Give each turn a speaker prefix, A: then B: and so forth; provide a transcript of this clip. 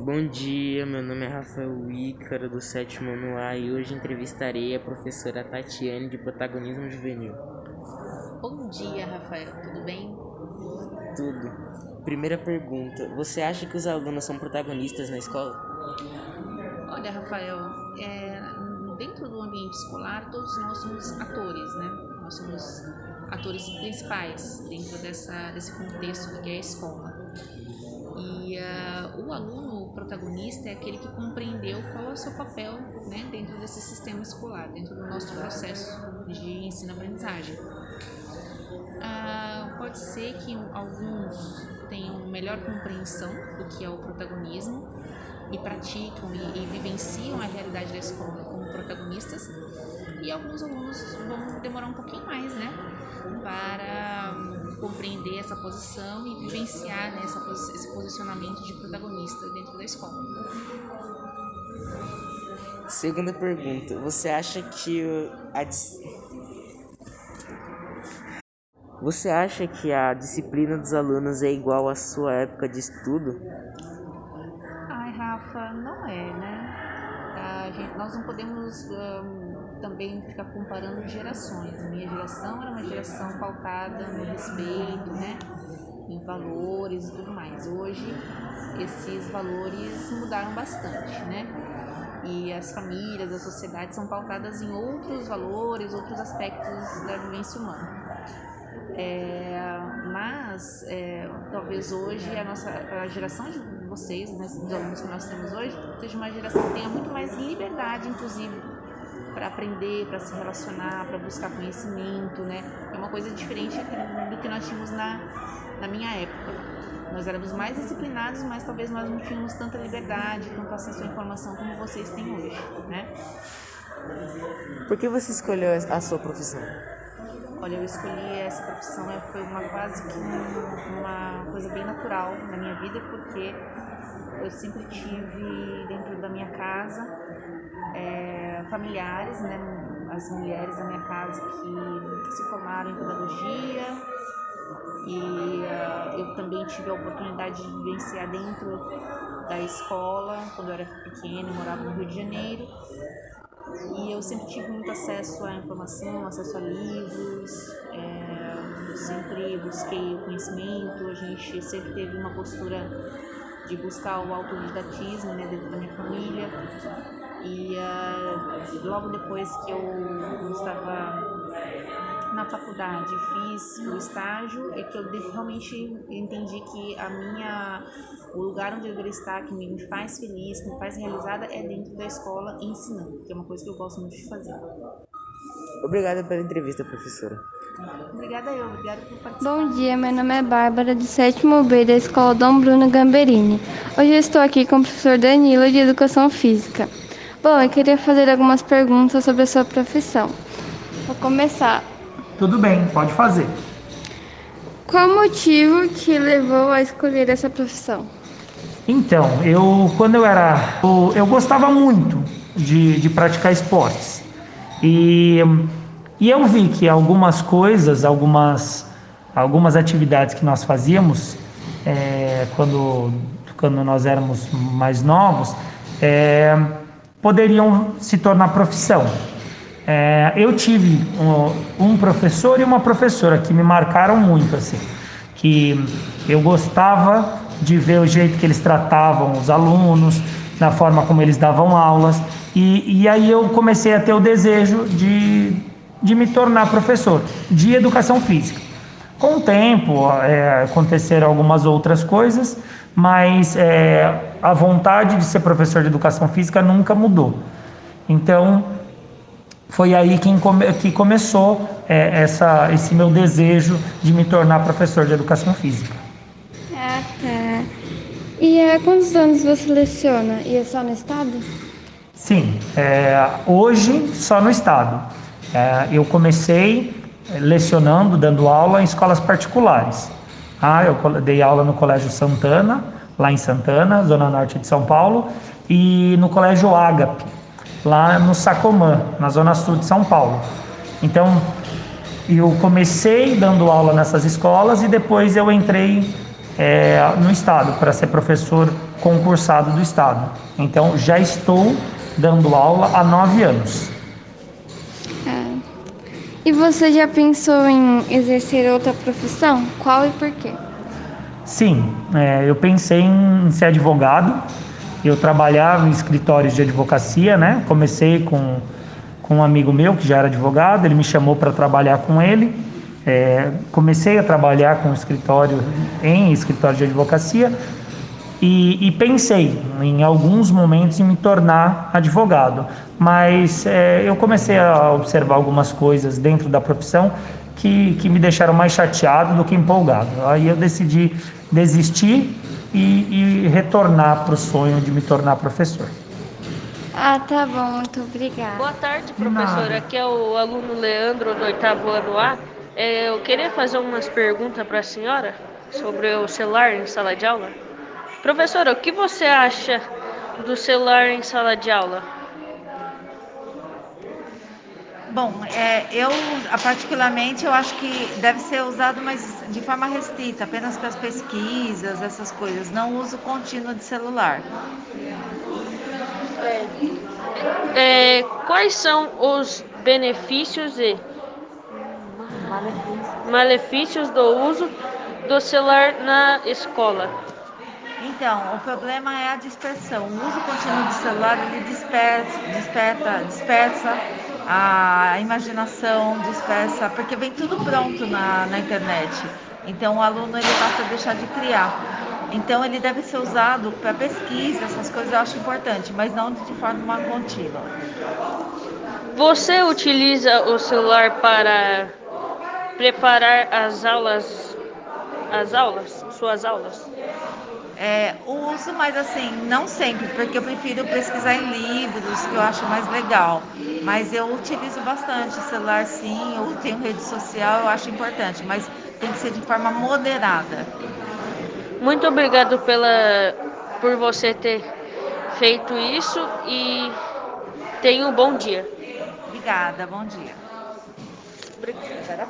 A: Bom dia, meu nome é Rafael Ícaro, do sétimo ano A, e hoje entrevistarei a professora Tatiane de Protagonismo Juvenil.
B: Bom dia, Rafael, tudo bem?
A: Tudo. Primeira pergunta: Você acha que os alunos são protagonistas na escola?
B: Olha, Rafael, é, dentro do ambiente escolar, todos nós somos atores, né? Nós somos atores principais dentro dessa, desse contexto que é a escola. E uh, o aluno protagonista é aquele que compreendeu qual é o seu papel né, dentro desse sistema escolar, dentro do nosso processo de ensino-aprendizagem. Uh, pode ser que alguns tenham melhor compreensão do que é o protagonismo e praticam e, e vivenciam a realidade da escola como protagonistas, e alguns alunos vão demorar um pouquinho mais, né, para compreender essa posição e vivenciar né, essa, esse posicionamento de protagonista dentro da escola.
A: Segunda pergunta: Você acha que a você acha que a disciplina dos alunos é igual à sua época de estudo?
B: Ai, Rafa, não é, né? Gente, nós não podemos um, também ficar comparando gerações. A minha geração era uma geração pautada no respeito, né? em valores e tudo mais. Hoje esses valores mudaram bastante, né? E as famílias, a sociedade são pautadas em outros valores, outros aspectos da vivência humana. É, mas é, talvez hoje a nossa a geração de vocês, né, dos alunos que nós temos hoje, seja uma geração que tenha muito mais liberdade, inclusive para aprender, para se relacionar, para buscar conhecimento, né? É uma coisa diferente do que nós tínhamos na, na minha época. Nós éramos mais disciplinados, mas talvez nós não tínhamos tanta liberdade, tanto acesso à informação como vocês têm hoje, né?
A: Por que você escolheu a sua profissão?
B: Olha, eu escolhi essa profissão, é, foi uma quase que uma coisa bem natural na minha vida, porque eu sempre tive dentro da minha casa familiares, né, as mulheres da minha casa que se formaram em pedagogia e uh, eu também tive a oportunidade de vivenciar dentro da escola quando eu era pequena, eu morava no Rio de Janeiro. E eu sempre tive muito acesso à informação, acesso a livros, é, sempre busquei o conhecimento, a gente sempre teve uma postura de buscar o autodidatismo né, dentro da minha família. E uh, logo depois que eu estava na faculdade, fiz o estágio, é que eu realmente entendi que a minha, o lugar onde eu deveria estar, que me faz feliz, que me faz realizada, é dentro da escola ensinando, que é uma coisa que eu gosto muito de fazer.
A: Obrigada pela entrevista, professora.
B: Obrigada eu, obrigada por participar.
C: Bom dia, meu nome é Bárbara, do sétimo B da Escola Dom Bruno Gamberini. Hoje eu estou aqui com o professor Danilo, de Educação Física. Bom, eu queria fazer algumas perguntas sobre a sua profissão. Vou começar.
D: Tudo bem, pode fazer.
C: Qual o motivo que levou a escolher essa profissão?
D: Então, eu quando eu era. Eu, eu gostava muito de, de praticar esportes. E e eu vi que algumas coisas, algumas, algumas atividades que nós fazíamos é, quando, quando nós éramos mais novos é, poderiam se tornar profissão. É, eu tive um, um, professor e uma professora que me marcaram muito, assim, que eu gostava de ver o jeito que eles tratavam os alunos, na forma como eles davam aulas, e, e aí eu comecei a ter o desejo de de me tornar professor de educação física. Com o tempo é, aconteceram algumas outras coisas, mas é, a vontade de ser professor de educação física nunca mudou. Então, foi aí que, que começou é, essa, esse meu desejo de me tornar professor de educação física.
C: Ah, tá. E há quantos anos você leciona? E é só no estado?
D: Sim, é, hoje só no estado. É, eu comecei lecionando, dando aula em escolas particulares. Ah, eu dei aula no Colégio Santana, lá em Santana, zona norte de São Paulo, e no Colégio Ágape, lá no Sacomã, na zona sul de São Paulo. Então, eu comecei dando aula nessas escolas e depois eu entrei é, no estado para ser professor concursado do Estado. Então, já estou dando aula há nove anos.
C: E você já pensou em exercer outra profissão? Qual e por quê?
D: Sim, é, eu pensei em ser advogado. Eu trabalhava em escritórios de advocacia, né? Comecei com, com um amigo meu que já era advogado, ele me chamou para trabalhar com ele. É, comecei a trabalhar com escritório em escritório de advocacia e, e, pensei em alguns momentos em me tornar advogado, mas é, eu comecei a observar algumas coisas dentro da profissão que, que me deixaram mais chateado do que empolgado. Aí eu decidi desistir e, e retornar para o sonho de me tornar professor.
C: Ah, tá bom, muito obrigada.
E: Boa tarde, professor. Aqui é o aluno Leandro do oitavo ano A. É, eu queria fazer umas perguntas para a senhora sobre o celular em sala de aula. Professora, o que você acha do celular em sala de aula?
F: Bom, é, eu particularmente eu acho que deve ser usado, mas de forma restrita, apenas para as pesquisas, essas coisas, não uso contínuo de celular.
E: É, é, quais são os benefícios e malefícios do uso do celular na escola?
F: Então, o problema é a dispersão. O uso contínuo do celular ele dispersa, desperta, dispersa a imaginação, dispersa, porque vem tudo pronto na, na internet. Então, o aluno ele passa a deixar de criar. Então, ele deve ser usado para pesquisa, essas coisas eu acho importante, mas não de forma contínua.
E: Você utiliza o celular para preparar as aulas, as aulas, suas aulas?
F: É, uso, mas assim, não sempre, porque eu prefiro pesquisar em livros, que eu acho mais legal. Mas eu utilizo bastante celular, sim, eu tenho rede social, eu acho importante, mas tem que ser de forma moderada.
E: Muito obrigado pela, por você ter feito isso e tenha um bom dia.
F: Obrigada, bom dia.
E: Obrigada.